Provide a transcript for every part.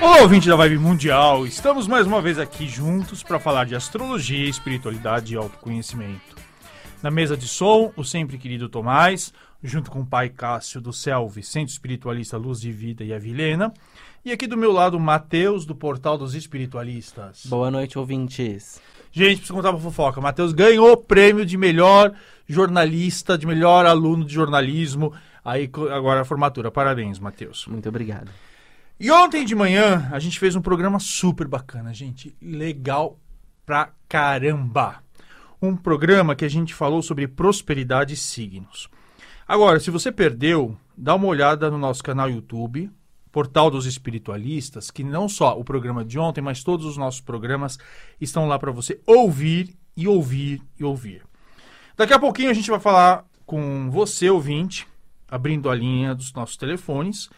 Olá, ouvinte da Vibe Mundial! Estamos mais uma vez aqui juntos para falar de astrologia, espiritualidade e autoconhecimento. Na mesa de som, o sempre querido Tomás, junto com o pai Cássio do Selve, Centro Espiritualista Luz de Vida e a Vilena. E aqui do meu lado, o Matheus, do Portal dos Espiritualistas. Boa noite, ouvintes. Gente, preciso contar uma fofoca. Matheus ganhou o prêmio de melhor jornalista, de melhor aluno de jornalismo. Aí agora a formatura. Parabéns, Matheus. Muito obrigado. E ontem de manhã a gente fez um programa super bacana, gente. Legal pra caramba. Um programa que a gente falou sobre prosperidade e signos. Agora, se você perdeu, dá uma olhada no nosso canal YouTube, Portal dos Espiritualistas, que não só o programa de ontem, mas todos os nossos programas estão lá para você ouvir e ouvir e ouvir. Daqui a pouquinho a gente vai falar com você, ouvinte, abrindo a linha dos nossos telefones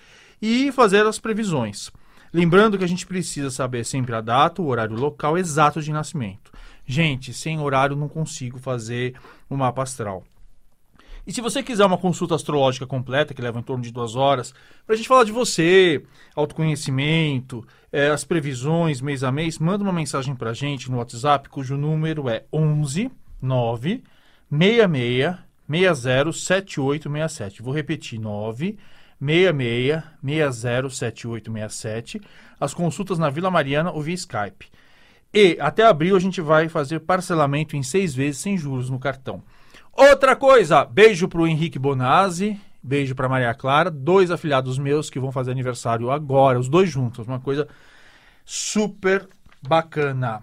e fazer as previsões. Lembrando que a gente precisa saber sempre a data, o horário local exato de nascimento. Gente, sem horário não consigo fazer o um mapa astral. E se você quiser uma consulta astrológica completa, que leva em torno de duas horas, para a gente falar de você, autoconhecimento, é, as previsões mês a mês, manda uma mensagem para a gente no WhatsApp, cujo número é 11 9 66 60 7867. Vou repetir, 9 66 60 7867. As consultas na Vila Mariana ou via Skype. E até abril a gente vai fazer parcelamento em seis vezes sem juros no cartão. Outra coisa, beijo pro Henrique Bonazzi, beijo pra Maria Clara, dois afilhados meus que vão fazer aniversário agora, os dois juntos, uma coisa super bacana.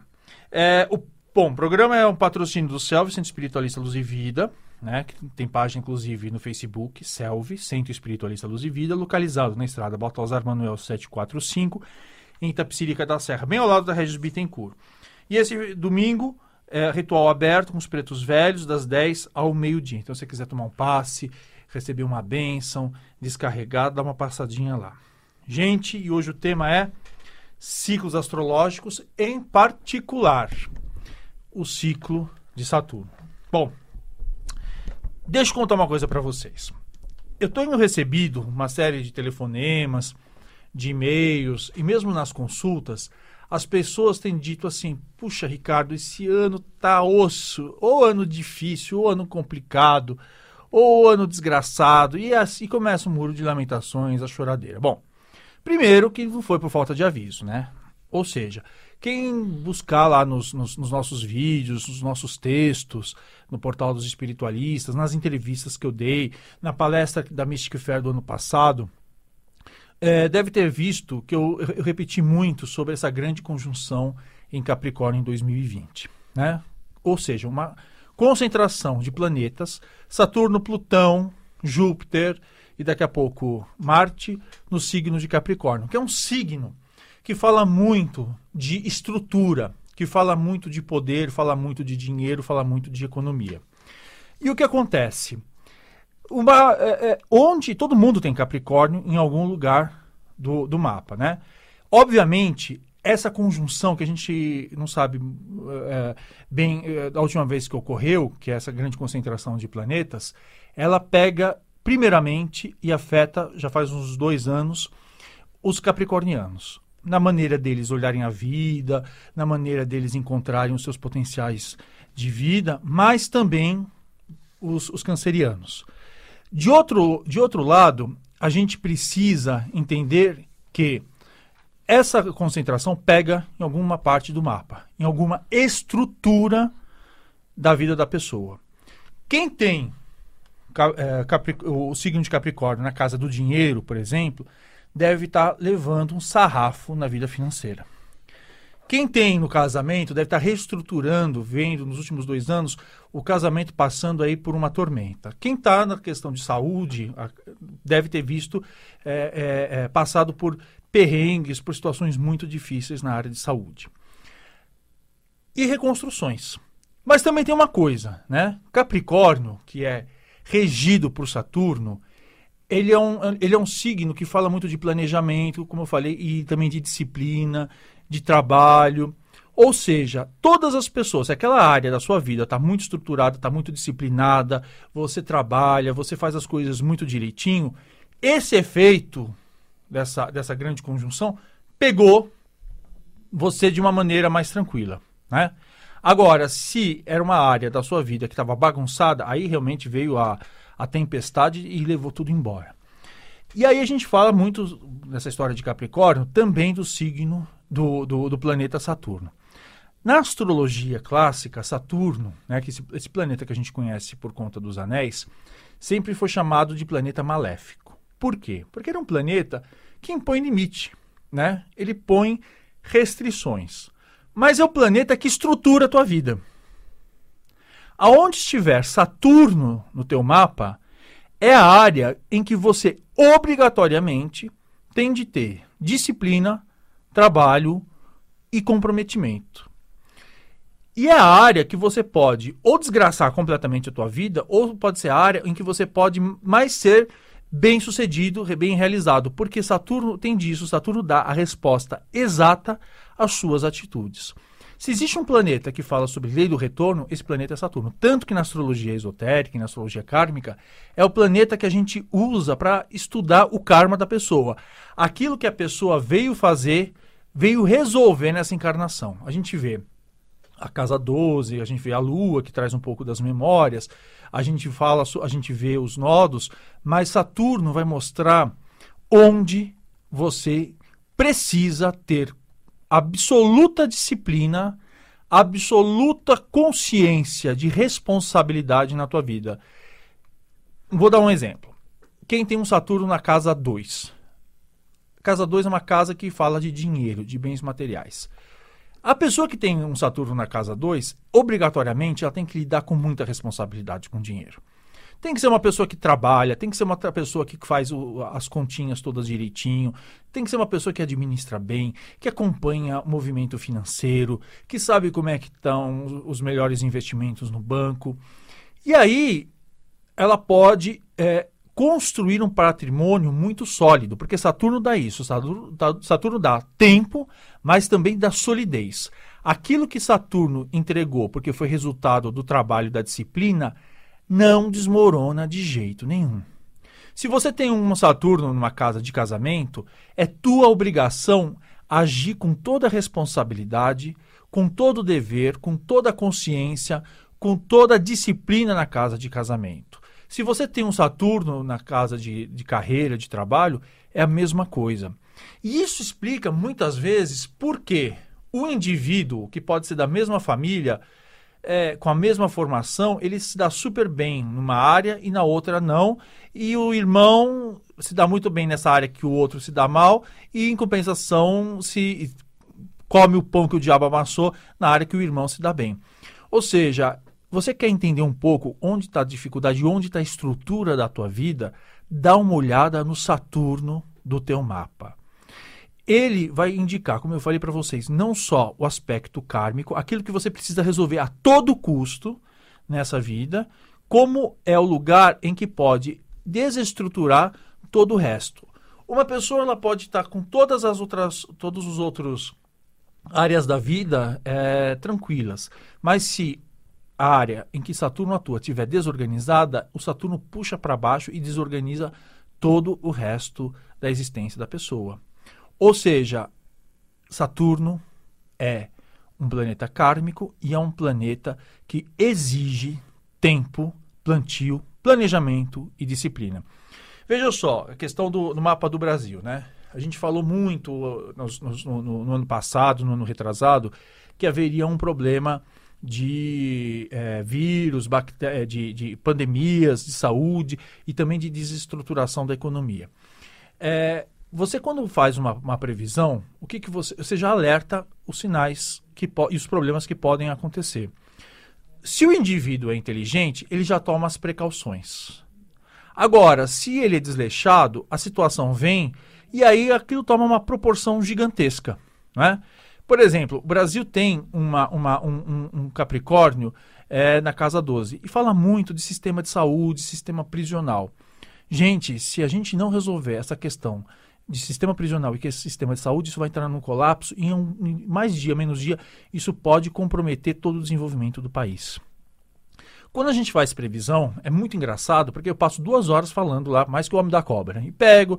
É, o, bom, o programa é um patrocínio do Selve, Centro Espiritualista Luz e Vida, né, tem página inclusive no Facebook, Selve, Centro Espiritualista Luz e Vida, localizado na estrada Baltazar Manuel 745, em Itapsirica da Serra, bem ao lado da Regis Bittencourt. E esse domingo é, ritual aberto com os pretos velhos, das 10 ao meio-dia. Então, se você quiser tomar um passe, receber uma bênção, descarregar, dá uma passadinha lá. Gente, e hoje o tema é ciclos astrológicos, em particular o ciclo de Saturno. Bom, deixa eu contar uma coisa para vocês. Eu tenho recebido uma série de telefonemas, de e-mails e mesmo nas consultas as pessoas têm dito assim: puxa, Ricardo, esse ano tá osso, ou ano difícil, ou ano complicado, ou ano desgraçado, e assim começa o um muro de lamentações, a choradeira. Bom, primeiro que não foi por falta de aviso, né? Ou seja, quem buscar lá nos, nos, nos, nossos vídeos, nos nossos textos, no portal dos espiritualistas, nas entrevistas que eu dei, na palestra da Mystic Fair do ano passado, é, deve ter visto que eu, eu, repeti muito sobre essa grande conjunção em Capricórnio em 2020. Né? Ou seja, uma concentração de planetas, Saturno, Plutão, Júpiter e daqui a pouco Marte no signo de Capricórnio, que é um signo que fala muito de estrutura, que fala muito de poder, fala muito de dinheiro, fala muito de economia. E o que acontece? uma, é, é, onde todo mundo tem Capricórnio em algum lugar do, do mapa, né? Obviamente, essa conjunção que a gente não sabe é, bem é, da última vez que ocorreu, que é essa grande concentração de planetas, ela pega primeiramente e afeta, já faz uns dois anos, os capricornianos. Na maneira deles olharem a vida, na maneira deles encontrarem os seus potenciais de vida, mas também os, os cancerianos. De outro, de outro lado, a gente precisa entender que essa concentração pega em alguma parte do mapa, em alguma estrutura da vida da pessoa. Quem tem é, o signo de Capricórnio na casa do dinheiro, por exemplo, deve estar levando um sarrafo na vida financeira. Quem tem no casamento deve estar reestruturando, vendo nos últimos dois anos o casamento passando aí por uma tormenta. Quem está na questão de saúde deve ter visto é, é, é, passado por perrengues, por situações muito difíceis na área de saúde. E reconstruções. Mas também tem uma coisa, né? Capricórnio, que é regido por Saturno, ele é, um, ele é um signo que fala muito de planejamento, como eu falei, e também de disciplina, de trabalho. Ou seja, todas as pessoas, se aquela área da sua vida está muito estruturada, está muito disciplinada, você trabalha, você faz as coisas muito direitinho, esse efeito dessa, dessa grande conjunção pegou você de uma maneira mais tranquila, né? Agora, se era uma área da sua vida que estava bagunçada, aí realmente veio a, a tempestade e levou tudo embora. E aí a gente fala muito nessa história de Capricórnio também do signo do, do, do planeta Saturno. Na astrologia clássica, Saturno, né, que esse, esse, planeta que a gente conhece por conta dos anéis, sempre foi chamado de planeta maléfico. Por quê? Porque era um planeta que impõe limite, né? Ele põe restrições. Mas é o planeta que estrutura a tua vida. Aonde estiver Saturno no teu mapa, é a área em que você obrigatoriamente tem de ter disciplina, trabalho e comprometimento. E é a área que você pode ou desgraçar completamente a tua vida, ou pode ser a área em que você pode mais ser bem sucedido, bem realizado, porque Saturno tem disso, Saturno dá a resposta exata às suas atitudes. Se existe um planeta que fala sobre lei do retorno, esse planeta é Saturno. Tanto que na astrologia esotérica e na astrologia kármica, é o planeta que a gente usa para estudar o karma da pessoa. Aquilo que a pessoa veio fazer, veio resolver nessa encarnação. A gente vê a casa 12, a gente vê a lua que traz um pouco das memórias, a gente fala, a gente vê os nodos, mas Saturno vai mostrar onde você precisa ter absoluta disciplina, absoluta consciência de responsabilidade na tua vida. Vou dar um exemplo. Quem tem um Saturno na casa 2? Casa 2 é uma casa que fala de dinheiro, de bens materiais. A pessoa que tem um Saturno na casa 2, obrigatoriamente, ela tem que lidar com muita responsabilidade com dinheiro. Tem que ser uma pessoa que trabalha, tem que ser uma pessoa que faz o, as continhas todas direitinho, tem que ser uma pessoa que administra bem, que acompanha o movimento financeiro, que sabe como é que estão os melhores investimentos no banco. E aí ela pode é, construir um patrimônio muito sólido, porque Saturno dá isso, Saturno, Saturno dá tempo, mas também dá solidez. Aquilo que Saturno entregou, porque foi resultado do trabalho da disciplina, não desmorona de jeito nenhum. Se você tem um Saturno numa casa de casamento, é tua obrigação agir com toda a responsabilidade, com todo o dever, com toda a consciência, com toda a disciplina na casa de casamento. Se você tem um Saturno na casa de, de carreira, de trabalho, é a mesma coisa. E isso explica muitas vezes por que o indivíduo, que pode ser da mesma família, é, com a mesma formação, ele se dá super bem numa área e na outra não. E o irmão se dá muito bem nessa área que o outro se dá mal, e em compensação se come o pão que o diabo amassou na área que o irmão se dá bem. Ou seja, você quer entender um pouco onde está a dificuldade, onde está a estrutura da tua vida? Dá uma olhada no Saturno do teu mapa. Ele vai indicar, como eu falei para vocês, não só o aspecto kármico, aquilo que você precisa resolver a todo custo nessa vida, como é o lugar em que pode desestruturar todo o resto. Uma pessoa ela pode estar com todas as outras, todos os outros áreas da vida é, tranquilas, mas se a área em que Saturno atua estiver desorganizada, o Saturno puxa para baixo e desorganiza todo o resto da existência da pessoa. Ou seja, Saturno é um planeta kármico e é um planeta que exige tempo, plantio, planejamento e disciplina. Veja só, a questão do, do mapa do Brasil, né? A gente falou muito no, no, no, no ano passado, no ano retrasado, que haveria um problema de é, vírus, é, de, de, pandemias, de saúde e também de desestruturação da economia. É, você, quando faz uma, uma, previsão, o que, que você. Você já alerta os sinais que e os problemas que podem acontecer. Se o indivíduo é inteligente, ele já toma as precauções. Agora, se ele é desleixado, a situação vem e aí aquilo toma uma proporção gigantesca. Né? Por exemplo, o Brasil tem uma, uma, um, um, Capricórnio é, na casa 12 e fala muito de sistema de saúde, sistema prisional. Gente, se a gente não resolver essa questão de sistema prisional e que esse sistema de saúde, isso vai entrar num colapso e em, um, em mais dia, menos dia, isso pode comprometer todo o desenvolvimento do país. Quando a gente faz previsão, é muito engraçado, porque eu passo duas horas falando lá, mais que o homem da cobra. E pego,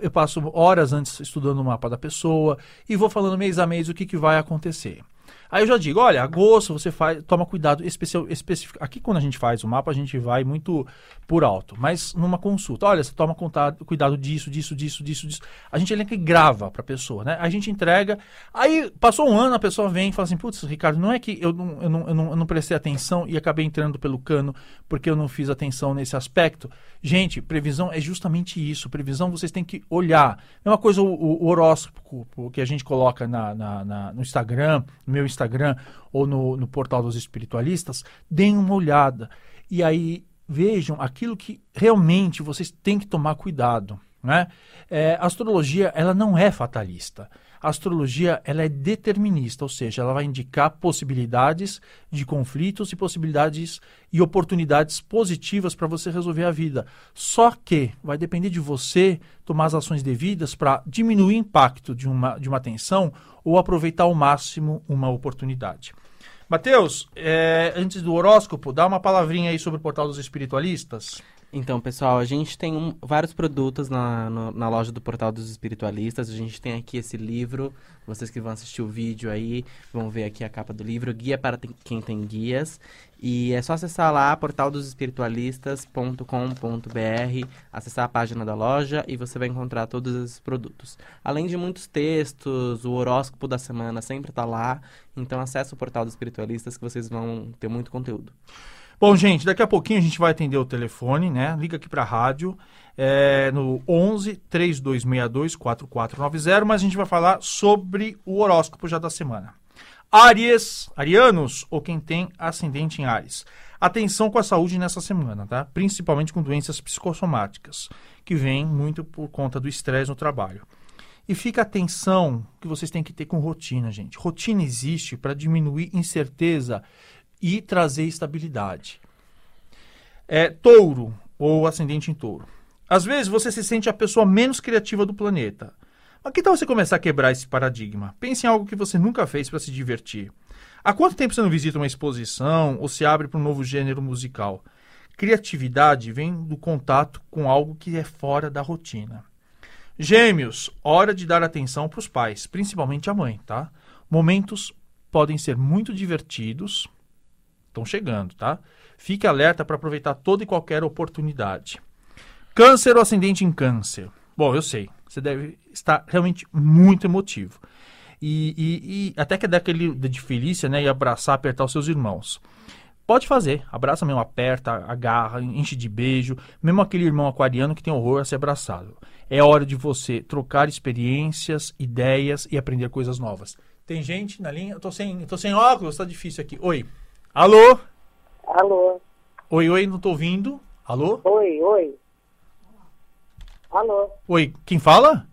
eu passo horas antes estudando o mapa da pessoa e vou falando mês a mês o que, que vai acontecer. Aí eu já digo, olha, agosto você faz, toma cuidado especial, específico. Aqui quando a gente faz o mapa, a gente vai muito por alto, mas numa consulta, olha, você toma cuidado, disso, disso, disso, disso, disso. A gente elenca e grava para a pessoa, né? A gente entrega. Aí passou um ano, a pessoa vem e fala assim, putz, Ricardo, não é que eu não, eu não, eu não, eu não prestei atenção e acabei entrando pelo cano porque eu não fiz atenção nesse aspecto. Gente, previsão é justamente isso. Previsão vocês têm que olhar. É uma coisa o, o horóscopo que a gente coloca na, na, na, no Instagram, no meu Instagram ou no, no portal dos espiritualistas. Deem uma olhada. E aí vejam aquilo que realmente vocês têm que tomar cuidado. Né? É, a astrologia ela não é fatalista a astrologia ela é determinista, ou seja, ela vai indicar possibilidades de conflitos e possibilidades e oportunidades positivas para você resolver a vida. Só que vai depender de você tomar as ações devidas para diminuir o impacto de uma, de uma tensão ou aproveitar ao máximo uma oportunidade. Mateus, é, antes do horóscopo, dá uma palavrinha aí sobre o portal dos espiritualistas. Então, pessoal, a gente tem um, vários produtos na, no, na loja do Portal dos Espiritualistas. A gente tem aqui esse livro. Vocês que vão assistir o vídeo aí, vão ver aqui a capa do livro. Guia para quem tem guias. E é só acessar lá, portaldosespiritualistas.com.br, acessar a página da loja e você vai encontrar todos esses produtos. Além de muitos textos, o horóscopo da semana sempre está lá. Então, acesse o Portal dos Espiritualistas que vocês vão ter muito conteúdo. Bom, gente, daqui a pouquinho a gente vai atender o telefone, né? Liga aqui para a rádio, é, no 11 3262 4490, mas a gente vai falar sobre o horóscopo já da semana. Aries, arianos ou quem tem ascendente em Ares. Atenção com a saúde nessa semana, tá? Principalmente com doenças psicossomáticas, que vêm muito por conta do estresse no trabalho. E fica atenção que vocês têm que ter com rotina, gente. Rotina existe para diminuir incerteza e trazer estabilidade. É touro ou ascendente em touro. Às vezes você se sente a pessoa menos criativa do planeta. Mas que tal você começar a quebrar esse paradigma? Pense em algo que você nunca fez para se divertir. Há quanto tempo você não visita uma exposição ou se abre para um novo gênero musical? Criatividade vem do contato com algo que é fora da rotina. Gêmeos, hora de dar atenção para os pais, principalmente a mãe, tá? Momentos podem ser muito divertidos, Estão chegando, tá? Fique alerta para aproveitar toda e qualquer oportunidade. Câncer ou ascendente em câncer? Bom, eu sei. Você deve estar realmente muito emotivo. E, e, e até que é daquele de felícia, né? E abraçar, apertar os seus irmãos. Pode fazer. Abraça mesmo, aperta, agarra, enche de beijo. Mesmo aquele irmão aquariano que tem horror a ser abraçado. É hora de você trocar experiências, ideias e aprender coisas novas. Tem gente na linha? Eu tô sem, tô sem óculos, tá difícil aqui. Oi. Alô? Alô? Oi, oi, não tô ouvindo. Alô? Oi, oi. Alô? Oi, quem fala?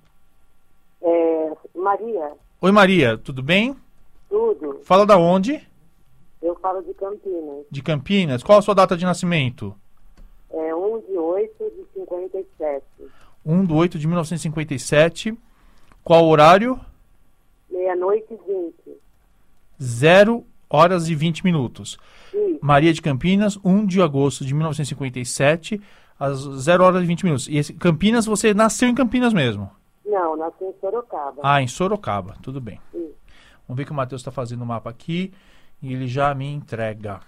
É, Maria. Oi, Maria, tudo bem? Tudo. Fala da onde? Eu falo de Campinas. De Campinas. Qual a sua data de nascimento? É 1 de 8 de 57. 1 de 8 de 1957. Qual horário? Meia-noite e 20. 0 horas e 20 minutos. Sim. Maria de Campinas, 1 de agosto de 1957, às 0 horas e 20 minutos. E esse, Campinas, você nasceu em Campinas mesmo? Não, nasci em Sorocaba. Ah, em Sorocaba, tudo bem. Sim. Vamos ver que o Matheus está fazendo o mapa aqui e ele já me entrega.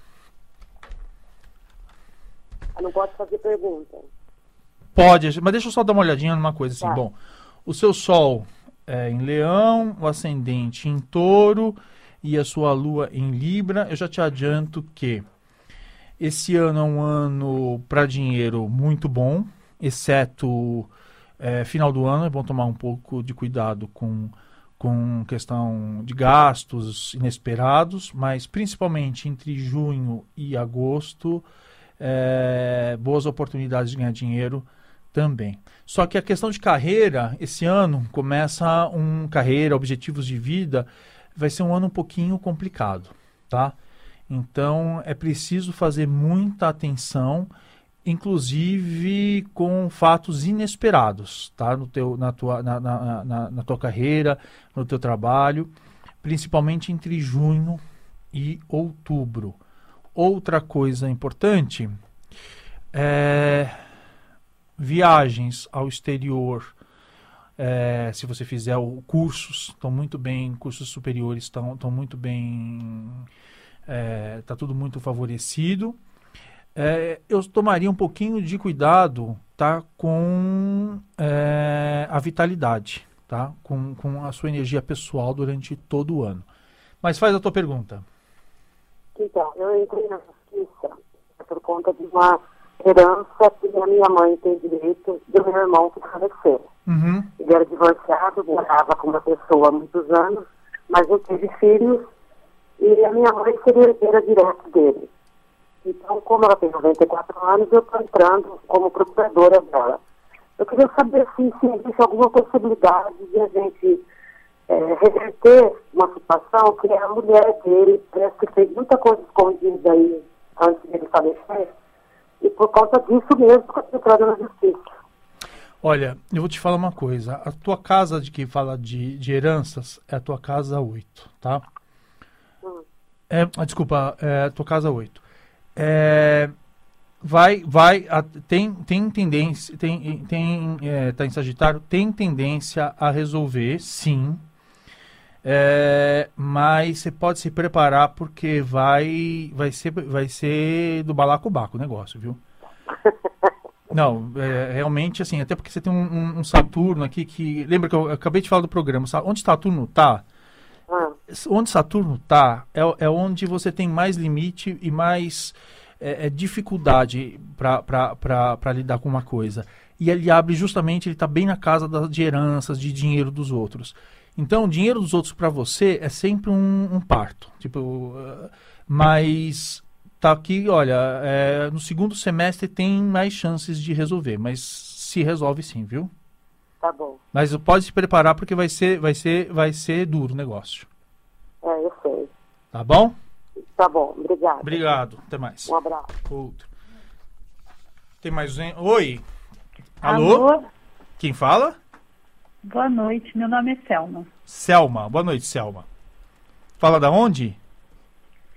Eu não posso fazer pergunta. Pode, mas deixa eu só dar uma olhadinha numa coisa assim. Tá. Bom, o seu Sol é em Leão, o ascendente em Touro e a sua lua em Libra, eu já te adianto que esse ano é um ano para dinheiro muito bom, exceto é, final do ano, é bom tomar um pouco de cuidado com, com questão de gastos inesperados, mas principalmente entre junho e agosto, é, boas oportunidades de ganhar dinheiro também. Só que a questão de carreira, esse ano começa um carreira, objetivos de vida, vai ser um ano um pouquinho complicado, tá? Então é preciso fazer muita atenção, inclusive com fatos inesperados, tá? No teu, na, tua, na, na, na, na tua carreira, no teu trabalho, principalmente entre junho e outubro. outra coisa importante é viagens ao exterior. É, se você fizer o, cursos, estão muito bem, cursos superiores estão muito bem, está tudo muito favorecido. É, eu tomaria um pouquinho de cuidado tá, com é, a vitalidade, tá? Com, com a sua energia pessoal durante todo o ano. Mas faz a tua pergunta. Então, eu entrei na justiça por conta de uma herança que a minha mãe tem direito do meu irmão que faleceu. Uhum. Ele era divorciado, morava com uma pessoa há muitos anos, mas não teve filhos e a minha mãe seria herdeira direta dele. Então, como ela tem 94 anos, eu estou entrando como procuradora dela. Eu queria saber se existe alguma possibilidade de a gente é, reverter uma situação que a mulher dele parece que fez muita coisa escondida aí antes dele falecer, e por conta disso mesmo estou entrando na justiça. Olha, eu vou te falar uma coisa. A tua casa de que fala de, de heranças é a tua casa 8, tá? Hum. É, ah, desculpa, é a tua casa 8 é, vai, vai, a, tem, tem tendência, tem, tem, é, tá em Sagitário, tem tendência a resolver, sim, é, mas você pode se preparar porque vai, vai ser, vai ser do balacobaco o negócio, viu? Não, é, realmente assim, até porque você tem um, um, Saturno aqui que. Lembra que eu acabei de falar do programa, sabe? onde Saturno está? onde Saturno está é, é onde você tem mais limite e mais é, é dificuldade para lidar com uma coisa. E ele abre justamente, ele está bem na casa da, de heranças, de dinheiro dos outros. Então, o dinheiro dos outros para você é sempre um, um parto. Tipo, uh, mas tá aqui, olha, é, no segundo semestre tem mais chances de resolver, mas se resolve sim, viu? Tá bom. Mas pode se preparar porque vai ser, vai ser, vai ser duro o negócio. É, eu sei. Tá bom? Tá bom, obrigado. Obrigado, até mais. Um abraço. Outro. Tem mais um? Oi. Alô? Alô? Quem fala? Boa noite, meu nome é Selma. Selma, boa noite, Selma. Fala da onde?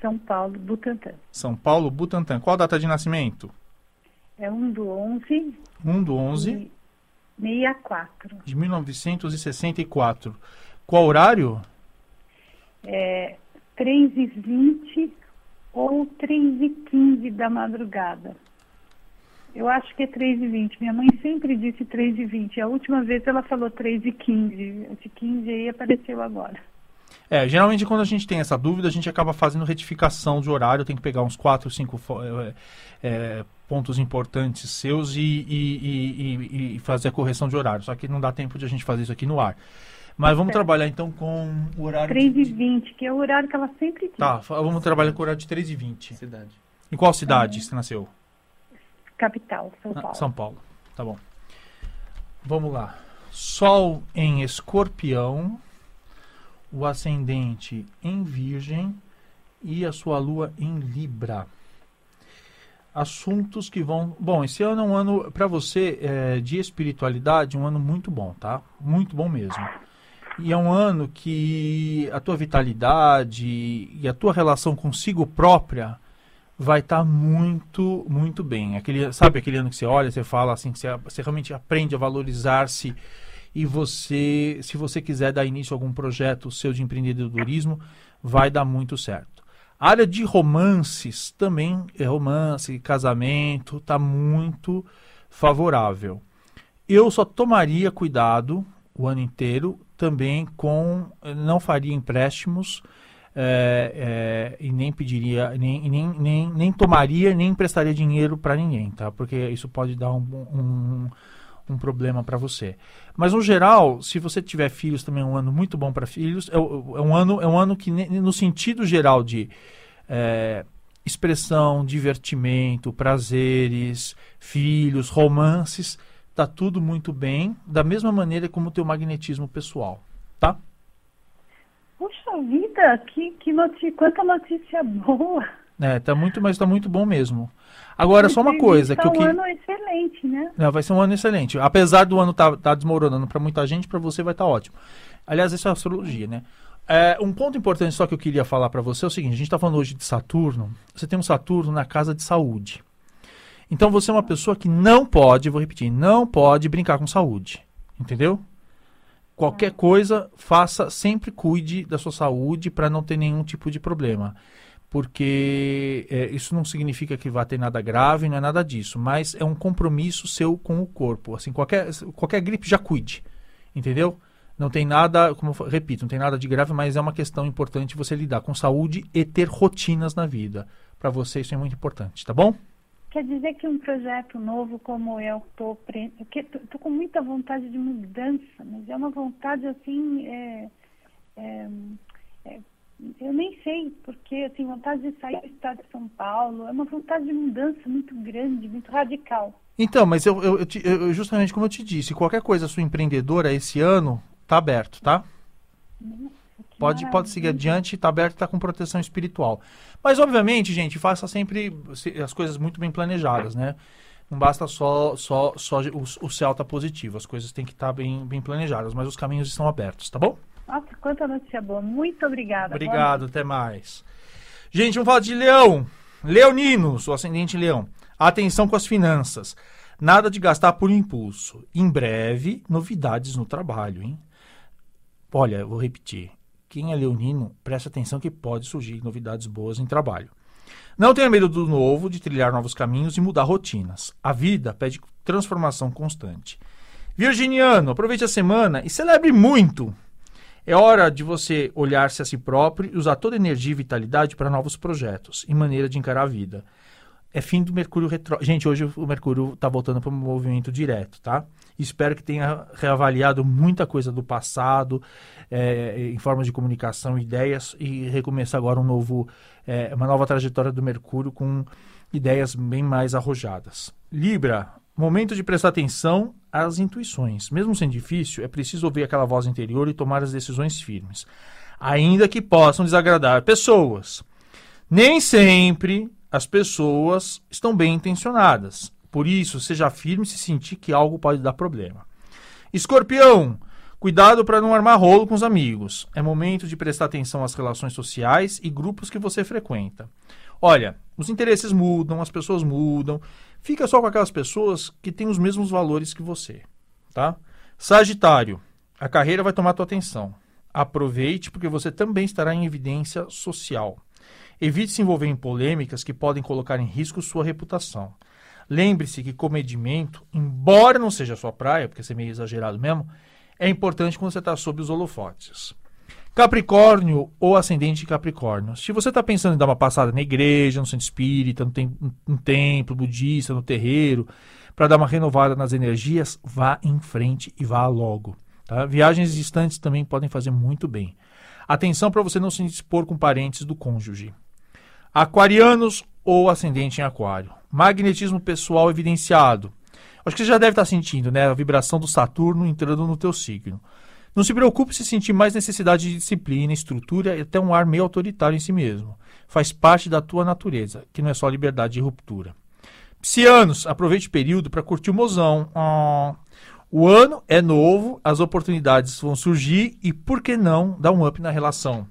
São Paulo, Butantã. São Paulo, Butantã. Qual a data de nascimento? É 1 do 11 1 do 11 64. de 1964. Qual horário? É 3 e 20 ou 3 e 15 da madrugada. Eu acho que é 3 e 20. Minha mãe sempre disse 3 e 20. A última vez ela falou 3 e 15. Esse 15 aí apareceu agora. É, geralmente quando a gente tem essa dúvida, a gente acaba fazendo retificação de horário, tem que pegar uns 4, 5 é, é, pontos importantes seus e, e, e, e, fazer a correção de horário. Só que não dá tempo de a gente fazer isso aqui no ar. Mas vamos certo. trabalhar então com o horário. 3 e 20, que é o horário que ela sempre diz. Tá, vamos trabalhar com o horário de 3 e 20. Cidade. Em qual cidade você nasceu? Capital, São Paulo. Ah, São Paulo, tá bom. Vamos lá. Sol em escorpião, o ascendente em virgem e a sua lua em Libra. Assuntos que vão. Bom, esse ano é um ano, para você, é, de espiritualidade, um ano muito bom, tá? Muito bom mesmo. E é um ano que a tua vitalidade e a tua relação consigo própria vai estar tá muito, muito bem. Aquele, sabe aquele ano que você olha, você fala assim, que você, você realmente aprende a valorizar-se e você, se você quiser dar início a algum projeto seu de empreendedorismo, vai dar muito certo. A área de romances também, é romance, casamento, está muito favorável. Eu só tomaria cuidado o ano inteiro também com não faria empréstimos é, é, e nem pediria nem, nem, nem, nem tomaria nem emprestaria dinheiro para ninguém tá porque isso pode dar um, um, um problema para você mas no geral se você tiver filhos também é um ano muito bom para filhos é, é, um ano é um ano que no sentido geral de é, expressão divertimento prazeres filhos romances tá tudo muito bem, da mesma maneira como o teu magnetismo pessoal, tá? Puxa vida, que, que notícia, quanta notícia boa. É, tá muito, mas tá muito bom mesmo. Agora, só uma coisa tá que eu que... um ano excelente, né? Não, vai ser um ano excelente. Apesar do ano tá, tá desmoronando para muita gente, para você vai estar tá ótimo. Aliás, isso é astrologia, né? É, um ponto importante só que eu queria falar para você é o seguinte: a gente está falando hoje de Saturno. Você tem um Saturno na casa de saúde. Então você é uma pessoa que não pode, vou repetir, não pode brincar com saúde. Entendeu? Qualquer coisa, faça, sempre cuide da sua saúde para não ter nenhum tipo de problema. Porque é, isso não significa que vá ter nada grave, não é nada disso. Mas é um compromisso seu com o corpo. Assim, qualquer, qualquer gripe já cuide. Entendeu? Não tem nada, como eu repito, não tem nada de grave, mas é uma questão importante você lidar com saúde e ter rotinas na vida. Para você isso é muito importante, tá bom? Quer dizer que um projeto novo como eu tô, com muita vontade de mudança, mas é uma vontade assim, é, é, é, eu nem sei, porque eu tenho vontade de sair do estado de São Paulo, é uma vontade de mudança muito grande, muito radical. Então, mas eu, eu, eu, justamente como eu te disse, qualquer coisa sua empreendedora esse ano, Tá aberto, tá? Pode, pode seguir adiante, tá aberto, tá com proteção espiritual. Mas, obviamente, gente, faça sempre as coisas muito bem planejadas, né? Não basta só, só, só o, o céu tá positivo, as coisas têm que estar tá bem, bem planejadas, mas os caminhos estão abertos, tá bom? Nossa, quanta notícia boa. Muito obrigada. Obrigado, até mais. Gente, vamos falar de leão. Leoninos, o ascendente leão. Atenção com as finanças. Nada de gastar por impulso. Em breve, novidades no trabalho, hein? Olha, eu vou repetir. Quem é leonino, presta atenção que pode surgir novidades boas em trabalho. Não tenha medo do novo, de trilhar novos caminhos e mudar rotinas. A vida pede transformação constante. Virginiano, aproveite a semana e celebre muito. É hora de você olhar-se a si próprio e usar toda energia e vitalidade para novos projetos e maneira de encarar a vida. É fim do Mercúrio retro. Gente, hoje o Mercúrio está voltando para o movimento direto, tá? Espero que tenha reavaliado muita coisa do passado, é, em formas de comunicação, ideias, e recomeçar agora um novo, é, uma nova trajetória do Mercúrio com ideias bem mais arrojadas. Libra, momento de prestar atenção às intuições. Mesmo sendo difícil, é preciso ouvir aquela voz interior e tomar as decisões firmes, ainda que possam desagradar pessoas. Nem sempre as pessoas estão bem intencionadas. Por isso, seja firme se sentir que algo pode dar problema. Escorpião, cuidado para não armar rolo com os amigos. É momento de prestar atenção às relações sociais e grupos que você frequenta. Olha, os interesses mudam, as pessoas mudam. Fica só com aquelas pessoas que têm os mesmos valores que você, tá? Sagitário, a carreira vai tomar tua atenção. Aproveite porque você também estará em evidência social. Evite se envolver em polêmicas que podem colocar em risco sua reputação. Lembre-se que comedimento, embora não seja sua praia, porque você é meio exagerado mesmo, é importante quando você está sob os holofotes. Capricórnio ou ascendente de Capricórnio. Se você está pensando em dar uma passada na igreja, no centro espírita, no, tem, no templo budista, no terreiro, para dar uma renovada nas energias, vá em frente e vá logo. Tá? Viagens distantes também podem fazer muito bem. Atenção para você não se expor com parentes do cônjuge. Aquarianos ou ascendente em aquário. Magnetismo pessoal evidenciado. Acho que você já deve estar sentindo, né? A vibração do Saturno entrando no teu signo. Não se preocupe se sentir mais necessidade de disciplina, estrutura e até um ar meio autoritário em si mesmo. Faz parte da tua natureza, que não é só liberdade e ruptura. Psianos, aproveite o período para curtir o mozão. Oh. O ano é novo, as oportunidades vão surgir e por que não dar um up na relação?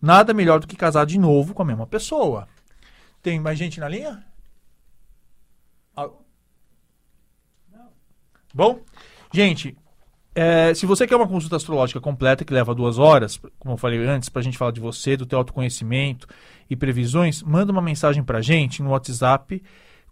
Nada melhor do que casar de novo com a mesma pessoa. Tem mais gente na linha? Bom, gente, é, se você quer uma consulta astrológica completa que leva duas horas, como eu falei antes, para a gente falar de você, do teu autoconhecimento e previsões, manda uma mensagem para a gente no WhatsApp,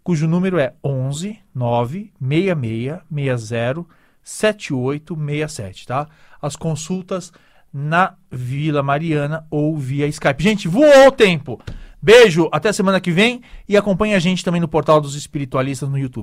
cujo número é 11 9 6660 7867, tá? As consultas na Vila Mariana ou via Skype. Gente, voou o tempo. Beijo, até semana que vem e acompanhe a gente também no portal dos espiritualistas no YouTube.